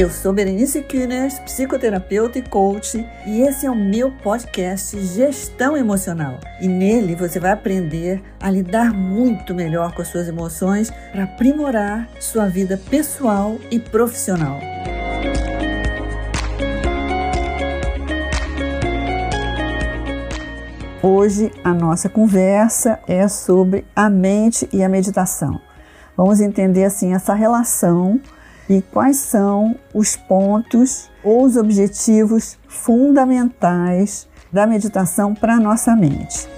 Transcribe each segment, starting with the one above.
Eu sou Berenice Kühners, psicoterapeuta e coach, e esse é o meu podcast Gestão Emocional. E nele você vai aprender a lidar muito melhor com as suas emoções para aprimorar sua vida pessoal e profissional. Hoje a nossa conversa é sobre a mente e a meditação. Vamos entender assim essa relação e quais são os pontos ou os objetivos fundamentais da meditação para a nossa mente.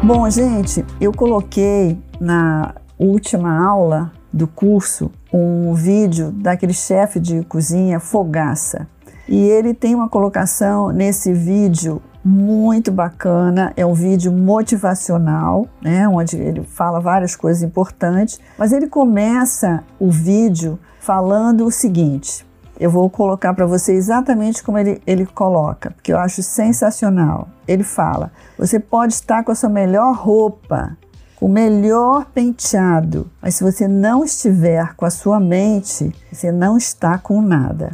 Bom, gente, eu coloquei na última aula do curso um vídeo daquele chefe de cozinha Fogaça. E ele tem uma colocação nesse vídeo muito bacana, é um vídeo motivacional, né, onde ele fala várias coisas importantes, mas ele começa o vídeo falando o seguinte: eu vou colocar para você exatamente como ele, ele coloca, porque eu acho sensacional. Ele fala: você pode estar com a sua melhor roupa, o melhor penteado, mas se você não estiver com a sua mente, você não está com nada.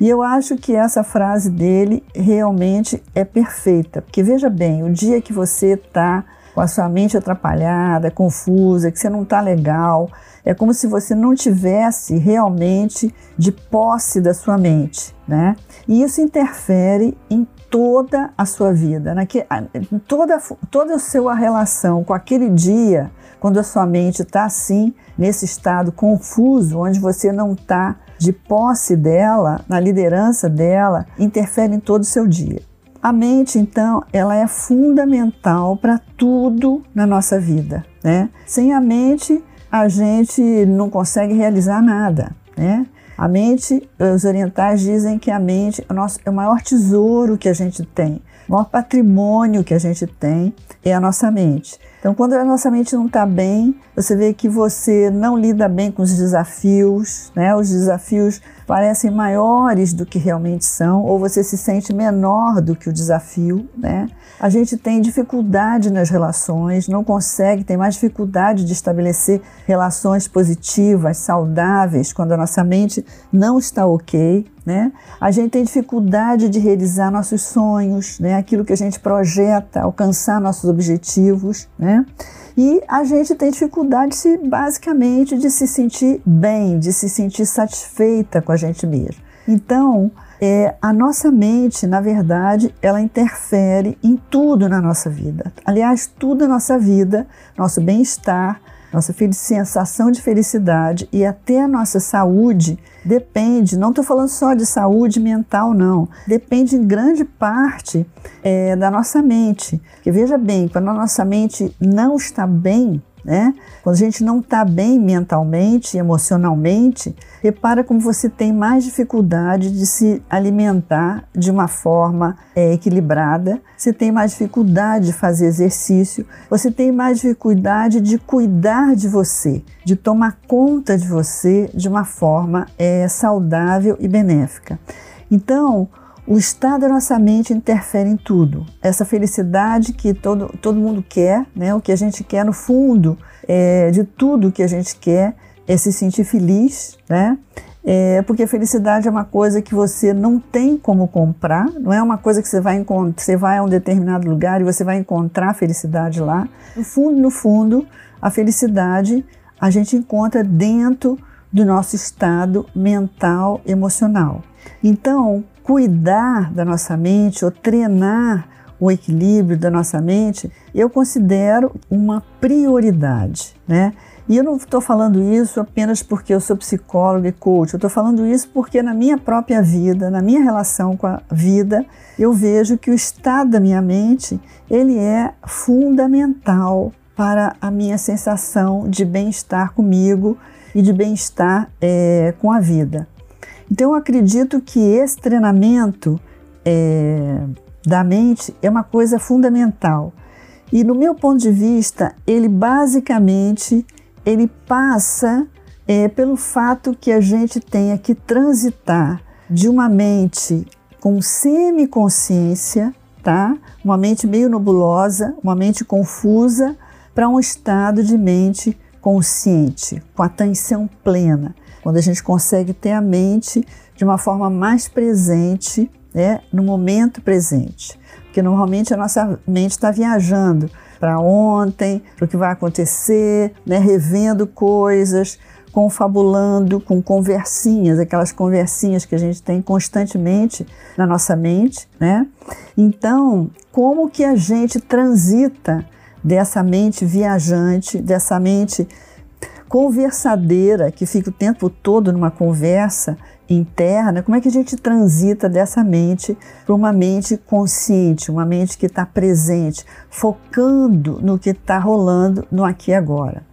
E eu acho que essa frase dele realmente é perfeita, porque veja bem, o dia que você está com a sua mente atrapalhada, confusa, que você não está legal, é como se você não tivesse realmente de posse da sua mente, né? E isso interfere em toda a sua vida, naque, toda, toda a sua relação com aquele dia, quando a sua mente está assim, nesse estado confuso, onde você não está de posse dela, na liderança dela, interfere em todo o seu dia. A mente, então, ela é fundamental para tudo na nossa vida, né? Sem a mente, a gente não consegue realizar nada, né? A mente, os orientais dizem que a mente o, nosso, é o maior tesouro que a gente tem, o maior patrimônio que a gente tem é a nossa mente. Então, quando a nossa mente não está bem, você vê que você não lida bem com os desafios, né? Os desafios parecem maiores do que realmente são, ou você se sente menor do que o desafio, né? A gente tem dificuldade nas relações, não consegue, tem mais dificuldade de estabelecer relações positivas, saudáveis, quando a nossa mente não está ok, né? A gente tem dificuldade de realizar nossos sonhos, né? Aquilo que a gente projeta, alcançar nossos objetivos, né? E a gente tem dificuldade, se, basicamente, de se sentir bem, de se sentir satisfeita com a gente mesmo. Então, é, a nossa mente, na verdade, ela interfere em tudo na nossa vida. Aliás, tudo na nossa vida, nosso bem-estar, nossa sensação de felicidade e até a nossa saúde depende, não estou falando só de saúde mental, não, depende em grande parte é, da nossa mente. Porque veja bem, quando a nossa mente não está bem, né? Quando a gente não está bem mentalmente, emocionalmente, repara como você tem mais dificuldade de se alimentar de uma forma é, equilibrada, você tem mais dificuldade de fazer exercício, você tem mais dificuldade de cuidar de você, de tomar conta de você de uma forma é, saudável e benéfica. Então, o estado da nossa mente interfere em tudo. Essa felicidade que todo, todo mundo quer, né? o que a gente quer no fundo é, de tudo que a gente quer é se sentir feliz, né? É, porque a felicidade é uma coisa que você não tem como comprar, não é uma coisa que você vai você vai a um determinado lugar e você vai encontrar a felicidade lá. No fundo, no fundo, a felicidade a gente encontra dentro do nosso estado mental, emocional. Então, cuidar da nossa mente ou treinar o equilíbrio da nossa mente, eu considero uma prioridade, né? E eu não estou falando isso apenas porque eu sou psicóloga e coach, eu estou falando isso porque na minha própria vida, na minha relação com a vida, eu vejo que o estado da minha mente, ele é fundamental para a minha sensação de bem-estar comigo e de bem-estar é, com a vida. Então, eu acredito que esse treinamento é, da mente é uma coisa fundamental. E no meu ponto de vista, ele basicamente ele passa é pelo fato que a gente tenha que transitar de uma mente com semiconsciência, tá? Uma mente meio nebulosa, uma mente confusa, para um estado de mente consciente, com atenção plena, quando a gente consegue ter a mente de uma forma mais presente, né, no momento presente. Porque normalmente a nossa mente está viajando para ontem, para o que vai acontecer, né, revendo coisas, confabulando com conversinhas, aquelas conversinhas que a gente tem constantemente na nossa mente, né? Então, como que a gente transita dessa mente viajante, dessa mente conversadeira que fica o tempo todo numa conversa interna, como é que a gente transita dessa mente para uma mente consciente, uma mente que está presente, focando no que está rolando no aqui e agora.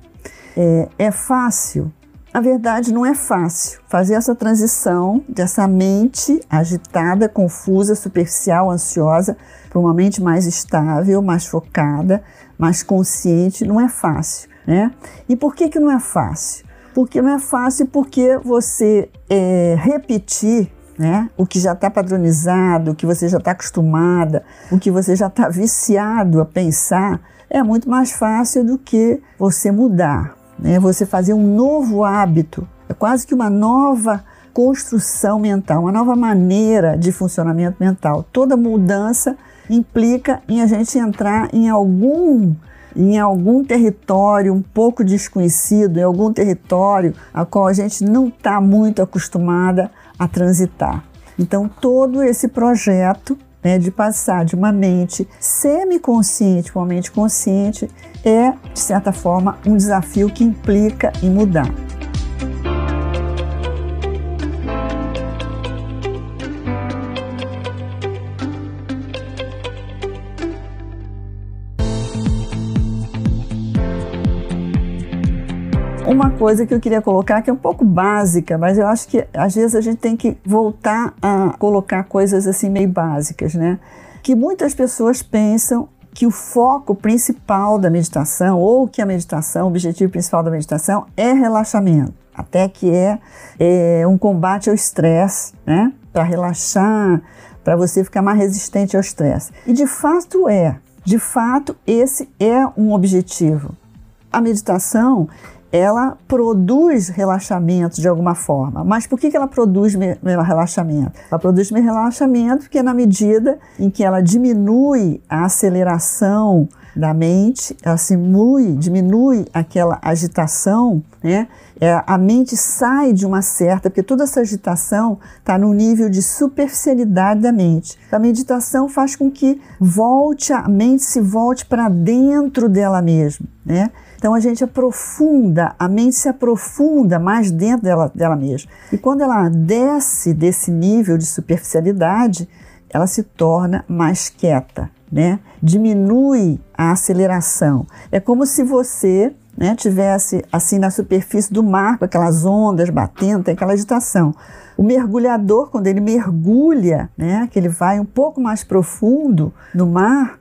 É, é fácil? Na verdade, não é fácil fazer essa transição dessa mente agitada, confusa, superficial, ansiosa, para uma mente mais estável, mais focada, mais consciente. Não é fácil, né? E por que, que não é fácil? Porque não é fácil porque você é, repetir né? O que já está padronizado, o que você já está acostumada, o que você já está viciado a pensar, é muito mais fácil do que você mudar, né? Você fazer um novo hábito, é quase que uma nova construção mental, uma nova maneira de funcionamento mental. Toda mudança implica em a gente entrar em algum em algum território um pouco desconhecido, em algum território a qual a gente não está muito acostumada a transitar. Então, todo esse projeto né, de passar de uma mente semiconsciente para uma mente consciente é, de certa forma, um desafio que implica em mudar. Uma coisa que eu queria colocar que é um pouco básica, mas eu acho que às vezes a gente tem que voltar a colocar coisas assim meio básicas, né? Que muitas pessoas pensam que o foco principal da meditação, ou que a meditação, o objetivo principal da meditação é relaxamento, até que é, é um combate ao estresse, né? Para relaxar, para você ficar mais resistente ao estresse. E de fato é, de fato esse é um objetivo. A meditação ela produz relaxamento de alguma forma. Mas por que, ela produz relaxamento? Ela produz relaxamento porque na medida em que ela diminui a aceleração da mente, ela diminui, diminui aquela agitação, né? É, a mente sai de uma certa, porque toda essa agitação está no nível de superficialidade da mente. A meditação faz com que volte, a mente se volte para dentro dela mesma, né? Então a gente aprofunda, a mente se aprofunda mais dentro dela, dela mesma. E quando ela desce desse nível de superficialidade, ela se torna mais quieta, né? Diminui a aceleração. É como se você né, tivesse assim na superfície do mar, com aquelas ondas batendo, tem aquela agitação. O mergulhador, quando ele mergulha, né, que ele vai um pouco mais profundo no mar,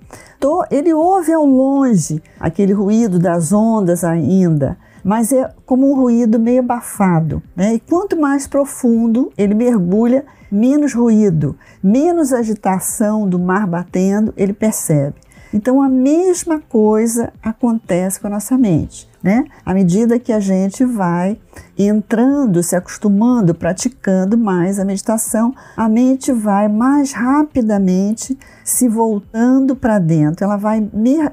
ele ouve ao longe aquele ruído das ondas ainda, mas é como um ruído meio abafado. Né? E quanto mais profundo ele mergulha, menos ruído, menos agitação do mar batendo ele percebe. Então a mesma coisa acontece com a nossa mente, né? À medida que a gente vai entrando, se acostumando, praticando mais a meditação, a mente vai mais rapidamente se voltando para dentro, ela vai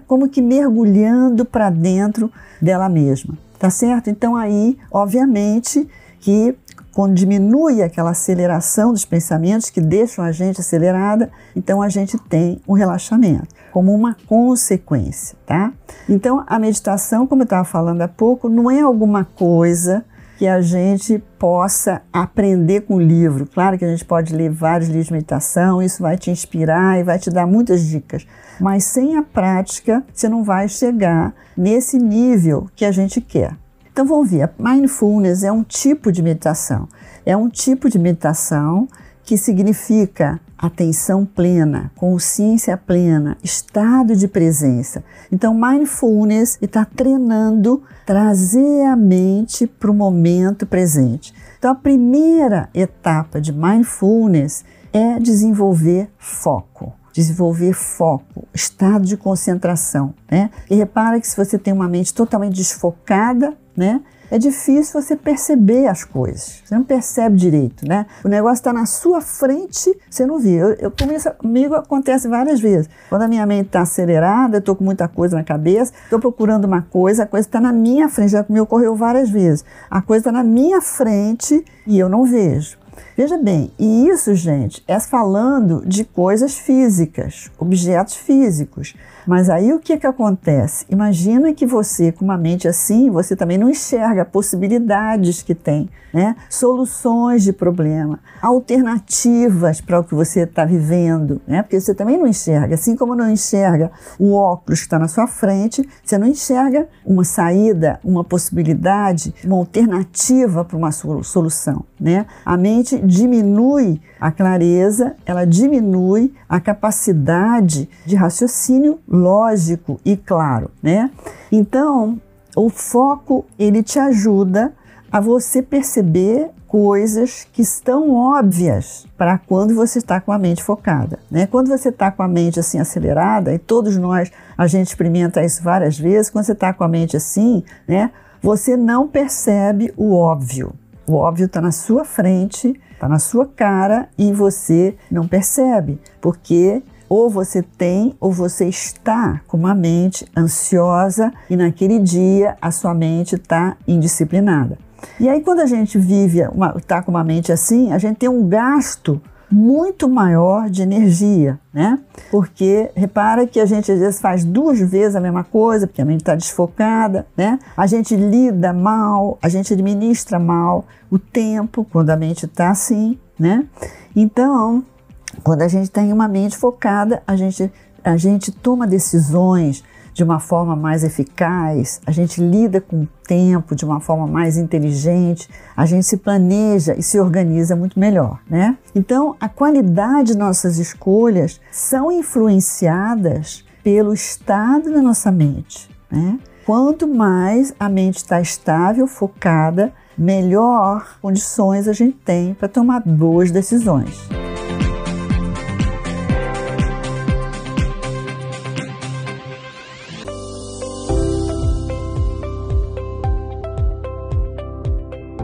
como que mergulhando para dentro dela mesma, tá certo? Então aí, obviamente, que quando diminui aquela aceleração dos pensamentos que deixam a gente acelerada, então a gente tem um relaxamento como uma consequência, tá? Então a meditação, como eu estava falando há pouco, não é alguma coisa que a gente possa aprender com o livro. Claro que a gente pode ler vários livros de meditação, isso vai te inspirar e vai te dar muitas dicas, mas sem a prática você não vai chegar nesse nível que a gente quer. Então vamos ver, a mindfulness é um tipo de meditação. É um tipo de meditação que significa atenção plena, consciência plena, estado de presença. Então, mindfulness está treinando trazer a mente para o momento presente. Então, a primeira etapa de mindfulness é desenvolver foco. Desenvolver foco, estado de concentração, né? E repara que se você tem uma mente totalmente desfocada, né? é difícil você perceber as coisas. Você não percebe direito, né? O negócio está na sua frente, você não vê. Eu, eu começo, comigo acontece várias vezes. Quando a minha mente está acelerada, eu estou com muita coisa na cabeça, estou procurando uma coisa, a coisa está na minha frente. Já me ocorreu várias vezes. A coisa está na minha frente e eu não vejo. Veja bem, e isso, gente, é falando de coisas físicas, objetos físicos. Mas aí o que, que acontece? Imagina que você, com uma mente assim, você também não enxerga possibilidades que tem, né? soluções de problema, alternativas para o que você está vivendo, né? porque você também não enxerga. Assim como não enxerga o óculos que está na sua frente, você não enxerga uma saída, uma possibilidade, uma alternativa para uma solução. Né? A mente diminui a clareza, ela diminui a capacidade de raciocínio lógico e claro, né? Então, o foco ele te ajuda a você perceber coisas que estão óbvias para quando você está com a mente focada, né? Quando você está com a mente assim acelerada, e todos nós a gente experimenta isso várias vezes, quando você está com a mente assim, né? Você não percebe o óbvio. O óbvio está na sua frente está na sua cara e você não percebe, porque ou você tem ou você está com uma mente ansiosa e naquele dia a sua mente está indisciplinada. E aí, quando a gente vive, está com uma mente assim, a gente tem um gasto muito maior de energia, né? Porque repara que a gente às vezes faz duas vezes a mesma coisa, porque a mente está desfocada, né? A gente lida mal, a gente administra mal o tempo quando a mente está assim, né? Então, quando a gente tem uma mente focada, a gente, a gente toma decisões de uma forma mais eficaz, a gente lida com o tempo de uma forma mais inteligente, a gente se planeja e se organiza muito melhor, né? Então, a qualidade de nossas escolhas são influenciadas pelo estado da nossa mente, né? Quanto mais a mente está estável, focada, melhor condições a gente tem para tomar boas decisões.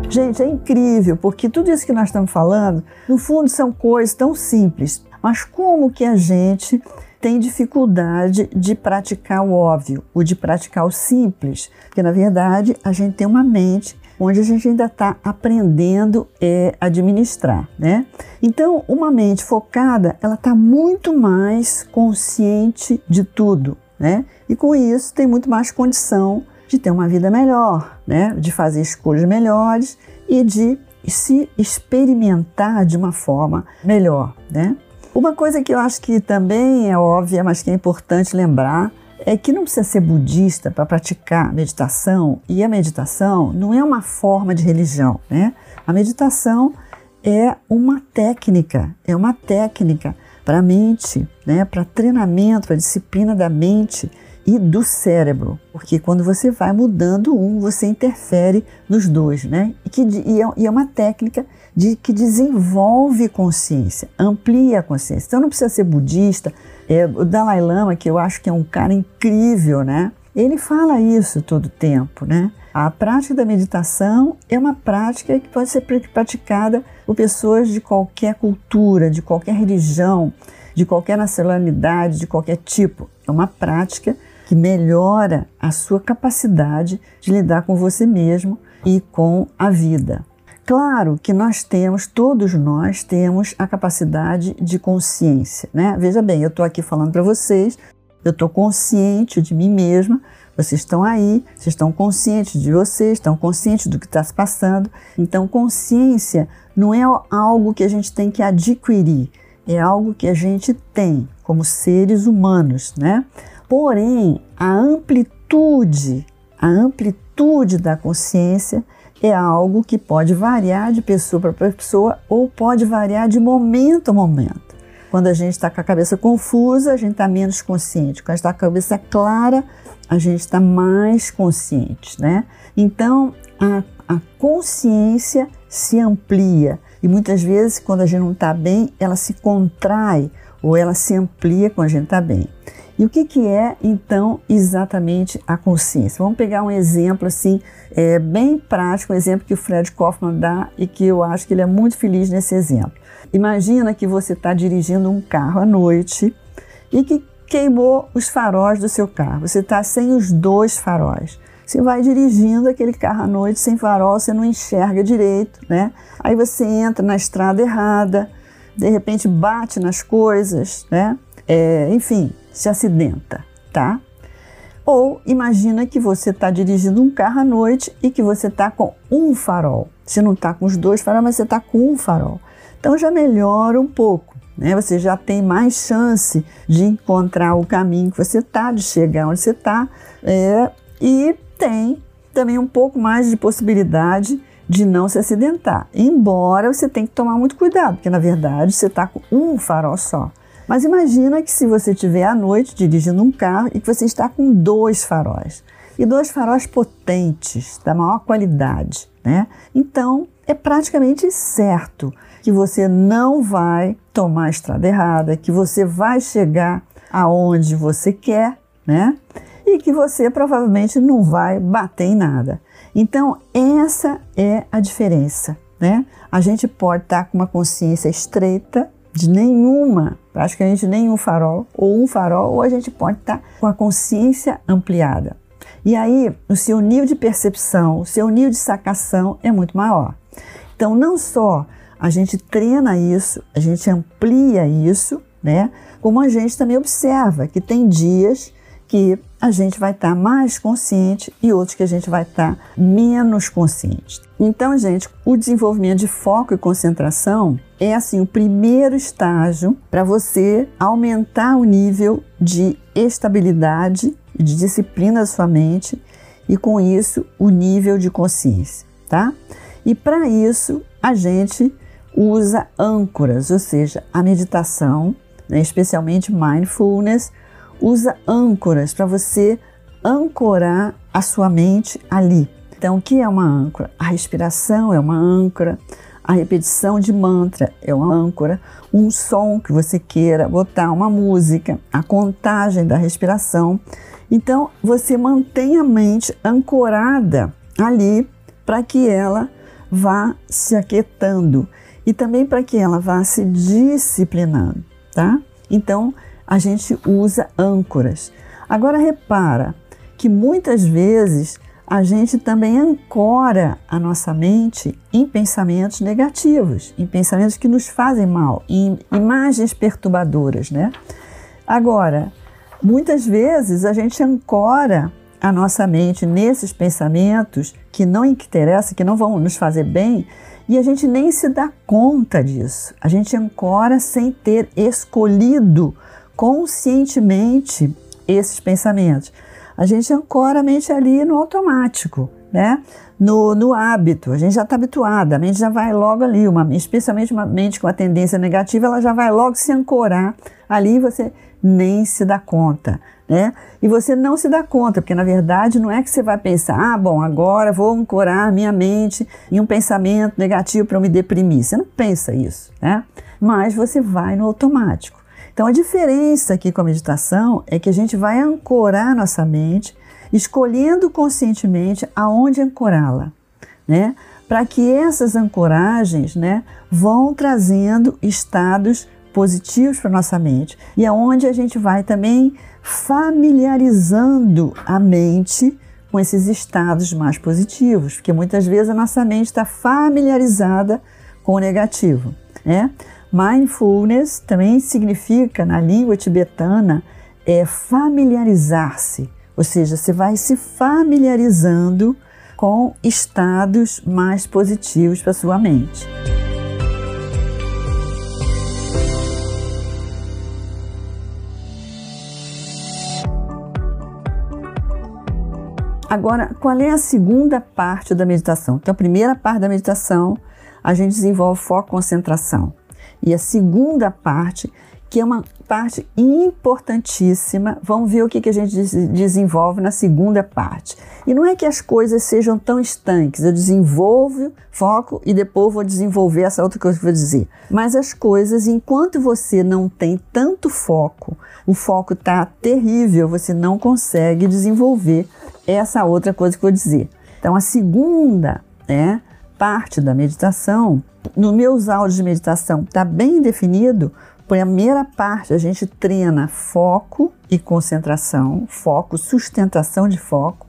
Gente, é incrível, porque tudo isso que nós estamos falando, no fundo, são coisas tão simples. Mas como que a gente tem dificuldade de praticar o óbvio, ou de praticar o simples? Porque, na verdade, a gente tem uma mente onde a gente ainda está aprendendo é, administrar, né? Então, uma mente focada, ela está muito mais consciente de tudo, né? E com isso tem muito mais condição de ter uma vida melhor, né? de fazer escolhas melhores e de se experimentar de uma forma melhor. Né? Uma coisa que eu acho que também é óbvia, mas que é importante lembrar, é que não precisa ser budista para praticar meditação, e a meditação não é uma forma de religião. Né? A meditação é uma técnica, é uma técnica para a mente, né? para treinamento, para disciplina da mente e do cérebro, porque quando você vai mudando um, você interfere nos dois, né? E, que, e, é, e é uma técnica de que desenvolve consciência, amplia a consciência. Então não precisa ser budista. É, o Dalai Lama, que eu acho que é um cara incrível, né? Ele fala isso todo tempo, né? A prática da meditação é uma prática que pode ser praticada por pessoas de qualquer cultura, de qualquer religião, de qualquer nacionalidade, de qualquer tipo. É uma prática que melhora a sua capacidade de lidar com você mesmo e com a vida. Claro que nós temos, todos nós temos a capacidade de consciência, né? Veja bem, eu estou aqui falando para vocês, eu estou consciente de mim mesma, vocês estão aí, vocês estão conscientes de vocês, estão conscientes do que está se passando. Então, consciência não é algo que a gente tem que adquirir, é algo que a gente tem como seres humanos, né? Porém, a amplitude a amplitude da consciência é algo que pode variar de pessoa para pessoa ou pode variar de momento a momento. Quando a gente está com a cabeça confusa, a gente está menos consciente. Quando a gente está com a cabeça clara, a gente está mais consciente, né? Então, a, a consciência se amplia e muitas vezes, quando a gente não está bem, ela se contrai ou ela se amplia quando a gente está bem. E o que, que é então exatamente a consciência? Vamos pegar um exemplo assim, é, bem prático, um exemplo que o Fred Kaufman dá e que eu acho que ele é muito feliz nesse exemplo. Imagina que você está dirigindo um carro à noite e que queimou os faróis do seu carro. Você está sem os dois faróis. Você vai dirigindo aquele carro à noite sem farol, você não enxerga direito, né? Aí você entra na estrada errada, de repente bate nas coisas, né? É, enfim, se acidenta, tá? Ou imagina que você está dirigindo um carro à noite e que você está com um farol. Você não está com os dois faróis, mas você está com um farol. Então já melhora um pouco, né? Você já tem mais chance de encontrar o caminho que você está, de chegar onde você está, é, e tem também um pouco mais de possibilidade de não se acidentar. Embora você tenha que tomar muito cuidado, porque na verdade você está com um farol só. Mas imagina que se você estiver à noite dirigindo um carro e que você está com dois faróis. E dois faróis potentes, da maior qualidade, né? Então, é praticamente certo que você não vai tomar a estrada errada, que você vai chegar aonde você quer, né? E que você provavelmente não vai bater em nada. Então, essa é a diferença, né? A gente pode estar com uma consciência estreita de nenhuma, praticamente nenhum farol, ou um farol, ou a gente pode estar com a consciência ampliada. E aí, o seu nível de percepção, o seu nível de sacação é muito maior. Então, não só a gente treina isso, a gente amplia isso, né? Como a gente também observa que tem dias que a gente vai estar tá mais consciente e outros que a gente vai estar tá menos consciente. Então, gente, o desenvolvimento de foco e concentração é assim o primeiro estágio para você aumentar o nível de estabilidade e de disciplina da sua mente e com isso o nível de consciência, tá? E para isso a gente usa âncoras, ou seja, a meditação, né, especialmente mindfulness, usa âncoras para você ancorar a sua mente ali. Então, o que é uma âncora? A respiração é uma âncora, a repetição de mantra é uma âncora, um som que você queira botar, uma música, a contagem da respiração. Então, você mantém a mente ancorada ali para que ela vá se aquietando e também para que ela vá se disciplinando, tá? Então, a gente usa âncoras. Agora repara que muitas vezes a gente também ancora a nossa mente em pensamentos negativos, em pensamentos que nos fazem mal, em imagens perturbadoras, né? Agora, muitas vezes a gente ancora a nossa mente nesses pensamentos que não interessam, que não vão nos fazer bem, e a gente nem se dá conta disso. A gente ancora sem ter escolhido conscientemente esses pensamentos. A gente ancora a mente ali no automático, né? No, no hábito, a gente já está habituada, a mente já vai logo ali, uma, especialmente uma mente com a tendência negativa, ela já vai logo se ancorar ali e você nem se dá conta, né? E você não se dá conta, porque na verdade não é que você vai pensar, ah, bom, agora vou ancorar minha mente em um pensamento negativo para eu me deprimir. Você não pensa isso, né? Mas você vai no automático. Então a diferença aqui com a meditação é que a gente vai ancorar nossa mente, escolhendo conscientemente aonde ancorá-la, né? Para que essas ancoragens, né, vão trazendo estados positivos para nossa mente e aonde a gente vai também familiarizando a mente com esses estados mais positivos, porque muitas vezes a nossa mente está familiarizada com o negativo, né? Mindfulness também significa, na língua tibetana, é familiarizar-se, ou seja, você vai se familiarizando com estados mais positivos para sua mente. Agora, qual é a segunda parte da meditação? Então, a primeira parte da meditação, a gente desenvolve foco, concentração. E a segunda parte que é uma parte importantíssima. Vamos ver o que, que a gente desenvolve na segunda parte. E não é que as coisas sejam tão estanques, eu desenvolvo, foco e depois vou desenvolver essa outra coisa que eu vou dizer. Mas as coisas, enquanto você não tem tanto foco, o foco está terrível, você não consegue desenvolver essa outra coisa que eu vou dizer. Então, a segunda né, parte da meditação, nos meus áudios de meditação, está bem definido primeira parte a gente treina foco e concentração, foco, sustentação de foco,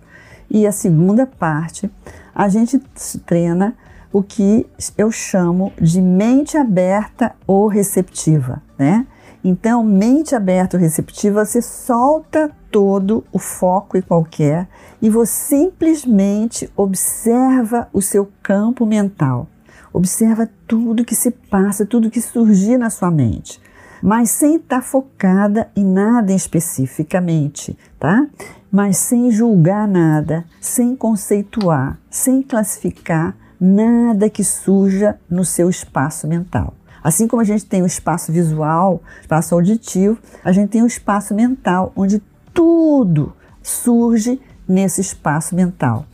e a segunda parte a gente treina o que eu chamo de mente aberta ou receptiva, né? Então, mente aberta ou receptiva, você solta todo o foco e qualquer e você simplesmente observa o seu campo mental. Observa tudo que se passa, tudo que surgir na sua mente mas sem estar focada em nada especificamente, tá? Mas sem julgar nada, sem conceituar, sem classificar nada que surja no seu espaço mental. Assim como a gente tem o espaço visual, espaço auditivo, a gente tem o espaço mental, onde tudo surge nesse espaço mental.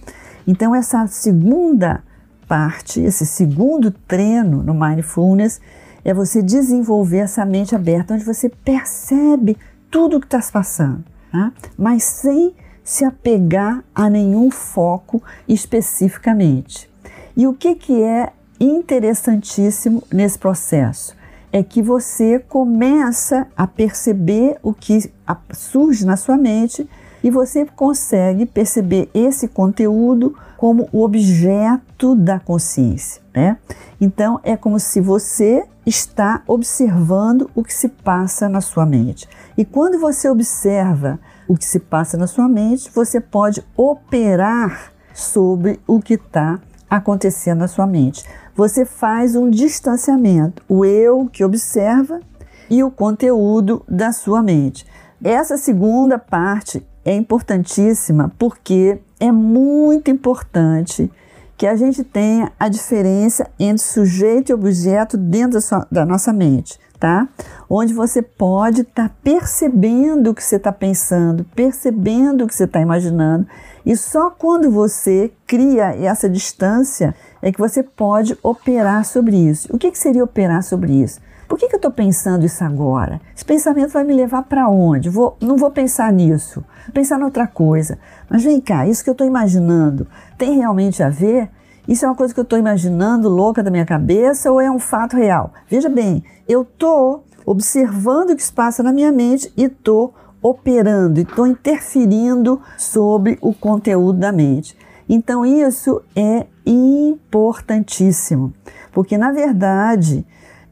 Então, essa segunda parte, esse segundo treino no Mindfulness, é você desenvolver essa mente aberta, onde você percebe tudo o que está se passando, tá? mas sem se apegar a nenhum foco especificamente. E o que, que é interessantíssimo nesse processo? É que você começa a perceber o que surge na sua mente e você consegue perceber esse conteúdo como o objeto da consciência, né? Então é como se você está observando o que se passa na sua mente. E quando você observa o que se passa na sua mente, você pode operar sobre o que está acontecendo na sua mente. Você faz um distanciamento, o eu que observa e o conteúdo da sua mente. Essa segunda parte é importantíssima porque é muito importante que a gente tenha a diferença entre sujeito e objeto dentro da, sua, da nossa mente, tá? Onde você pode estar tá percebendo o que você está pensando, percebendo o que você está imaginando, e só quando você cria essa distância é que você pode operar sobre isso. O que, que seria operar sobre isso? Por que, que eu estou pensando isso agora? Esse pensamento vai me levar para onde? Vou, não vou pensar nisso, vou pensar em outra coisa. Mas vem cá, isso que eu estou imaginando tem realmente a ver? Isso é uma coisa que eu estou imaginando louca da minha cabeça ou é um fato real? Veja bem, eu estou observando o que se passa na minha mente e estou operando, e estou interferindo sobre o conteúdo da mente. Então, isso é importantíssimo, porque na verdade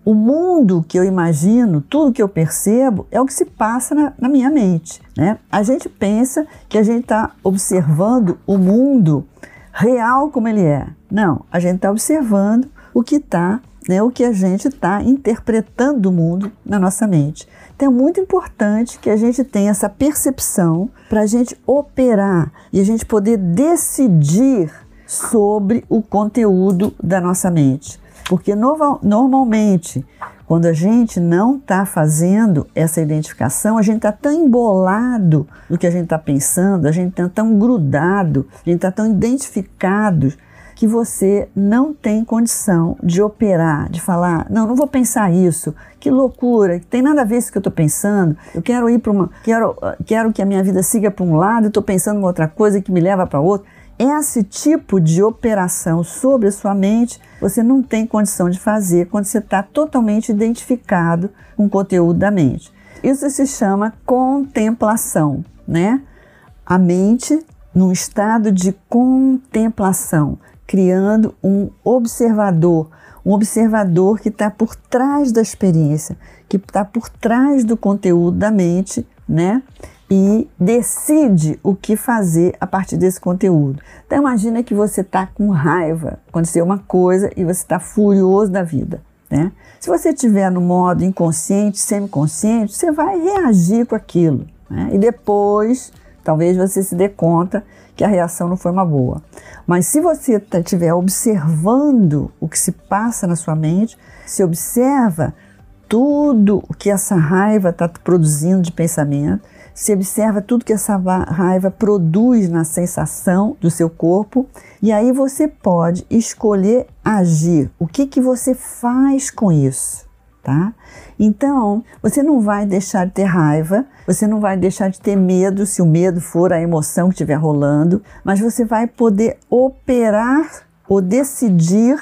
o mundo que eu imagino, tudo que eu percebo, é o que se passa na, na minha mente. Né? A gente pensa que a gente está observando o mundo real como ele é. Não, a gente está observando o que está, né, o que a gente está interpretando do mundo na nossa mente. Então é muito importante que a gente tenha essa percepção para a gente operar e a gente poder decidir sobre o conteúdo da nossa mente. Porque no, normalmente, quando a gente não está fazendo essa identificação, a gente está tão embolado no que a gente está pensando, a gente está tão grudado, a gente está tão identificado que você não tem condição de operar, de falar, não, não vou pensar isso, que loucura, tem nada a ver isso que eu estou pensando, eu quero ir para uma, quero, quero que a minha vida siga para um lado, estou pensando em outra coisa que me leva para outro. Esse tipo de operação sobre a sua mente você não tem condição de fazer quando você está totalmente identificado com o conteúdo da mente. Isso se chama contemplação, né? A mente num estado de contemplação, criando um observador, um observador que está por trás da experiência, que está por trás do conteúdo da mente, né? e decide o que fazer a partir desse conteúdo. Então imagina que você está com raiva, aconteceu uma coisa e você está furioso da vida. Né? Se você estiver no modo inconsciente, semiconsciente, você vai reagir com aquilo. Né? E depois talvez você se dê conta que a reação não foi uma boa. Mas se você estiver observando o que se passa na sua mente, se observa tudo o que essa raiva está produzindo de pensamento, se observa tudo que essa raiva produz na sensação do seu corpo e aí você pode escolher agir. O que, que você faz com isso? Tá? Então, você não vai deixar de ter raiva, você não vai deixar de ter medo, se o medo for a emoção que estiver rolando, mas você vai poder operar ou decidir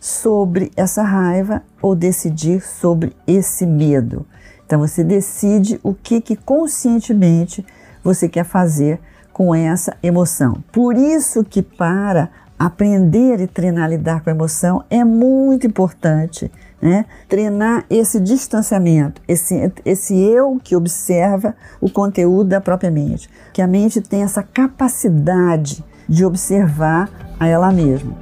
sobre essa raiva ou decidir sobre esse medo. Então você decide o que, que conscientemente você quer fazer com essa emoção. Por isso que para aprender e treinar a lidar com a emoção é muito importante, né? Treinar esse distanciamento, esse, esse eu que observa o conteúdo da própria mente, que a mente tem essa capacidade de observar a ela mesma.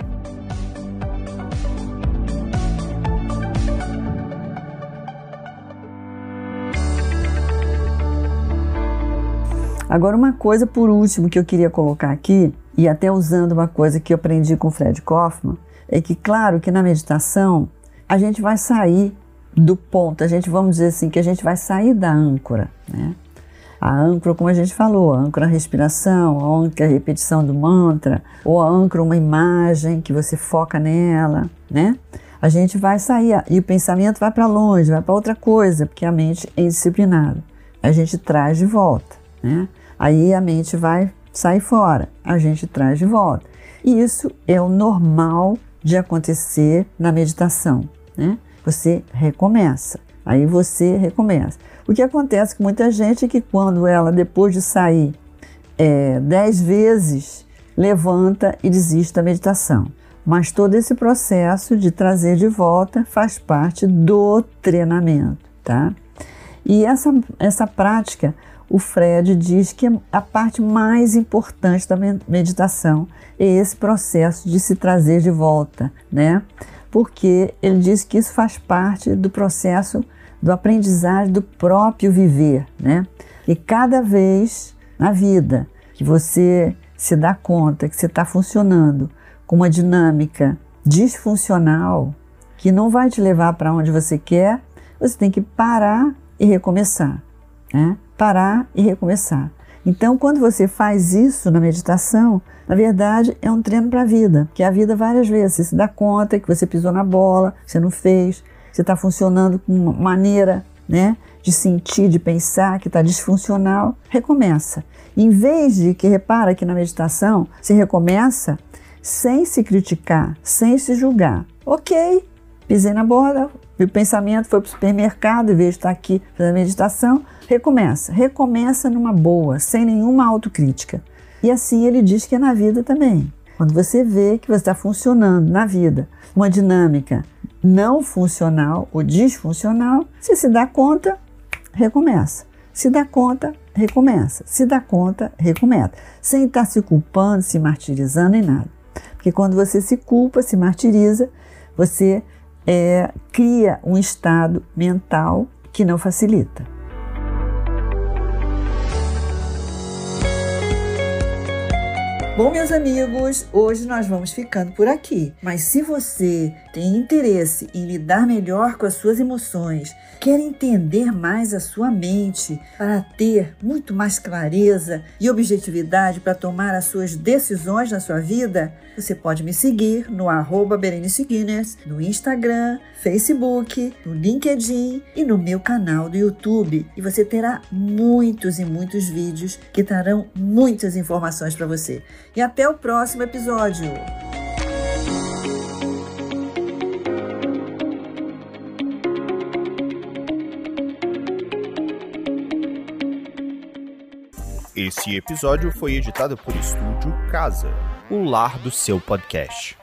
Agora, uma coisa por último que eu queria colocar aqui, e até usando uma coisa que eu aprendi com Fred Kaufman, é que, claro, que na meditação a gente vai sair do ponto, a gente, vamos dizer assim, que a gente vai sair da âncora, né? A âncora, como a gente falou, a âncora a respiração, a âncora a repetição do mantra, ou a âncora uma imagem que você foca nela, né? A gente vai sair e o pensamento vai para longe, vai para outra coisa, porque a mente é indisciplinada. A gente traz de volta, né? Aí a mente vai sair fora, a gente traz de volta. E isso é o normal de acontecer na meditação, né? Você recomeça, aí você recomeça. O que acontece com muita gente é que quando ela, depois de sair é, dez vezes, levanta e desiste da meditação. Mas todo esse processo de trazer de volta faz parte do treinamento, tá? E essa, essa prática o Fred diz que a parte mais importante da meditação é esse processo de se trazer de volta, né? Porque ele diz que isso faz parte do processo do aprendizagem do próprio viver, né? E cada vez na vida que você se dá conta que você está funcionando com uma dinâmica disfuncional que não vai te levar para onde você quer, você tem que parar e recomeçar, né? parar e recomeçar. Então, quando você faz isso na meditação, na verdade é um treino para a vida, porque a vida várias vezes você se dá conta que você pisou na bola, você não fez, você está funcionando com uma maneira né, de sentir, de pensar que está disfuncional, recomeça. Em vez de que repara que na meditação você recomeça sem se criticar, sem se julgar. Ok, pisei na bola, o pensamento foi para o supermercado, em vez de estar aqui fazendo meditação, recomeça. Recomeça numa boa, sem nenhuma autocrítica. E assim ele diz que é na vida também. Quando você vê que você está funcionando na vida, uma dinâmica não funcional ou disfuncional, você se dá conta, recomeça. Se dá conta, recomeça. Se dá conta, recomeça. Sem estar se culpando, se martirizando nem nada. Porque quando você se culpa, se martiriza, você é, cria um estado mental que não facilita. Bom, meus amigos, hoje nós vamos ficando por aqui. Mas se você tem interesse em lidar melhor com as suas emoções, quer entender mais a sua mente para ter muito mais clareza e objetividade para tomar as suas decisões na sua vida, você pode me seguir no arroba Berenice Guinness, no Instagram, Facebook, no LinkedIn e no meu canal do YouTube. E você terá muitos e muitos vídeos que trarão muitas informações para você. E até o próximo episódio! Esse episódio foi editado por Estúdio Casa, o lar do seu podcast.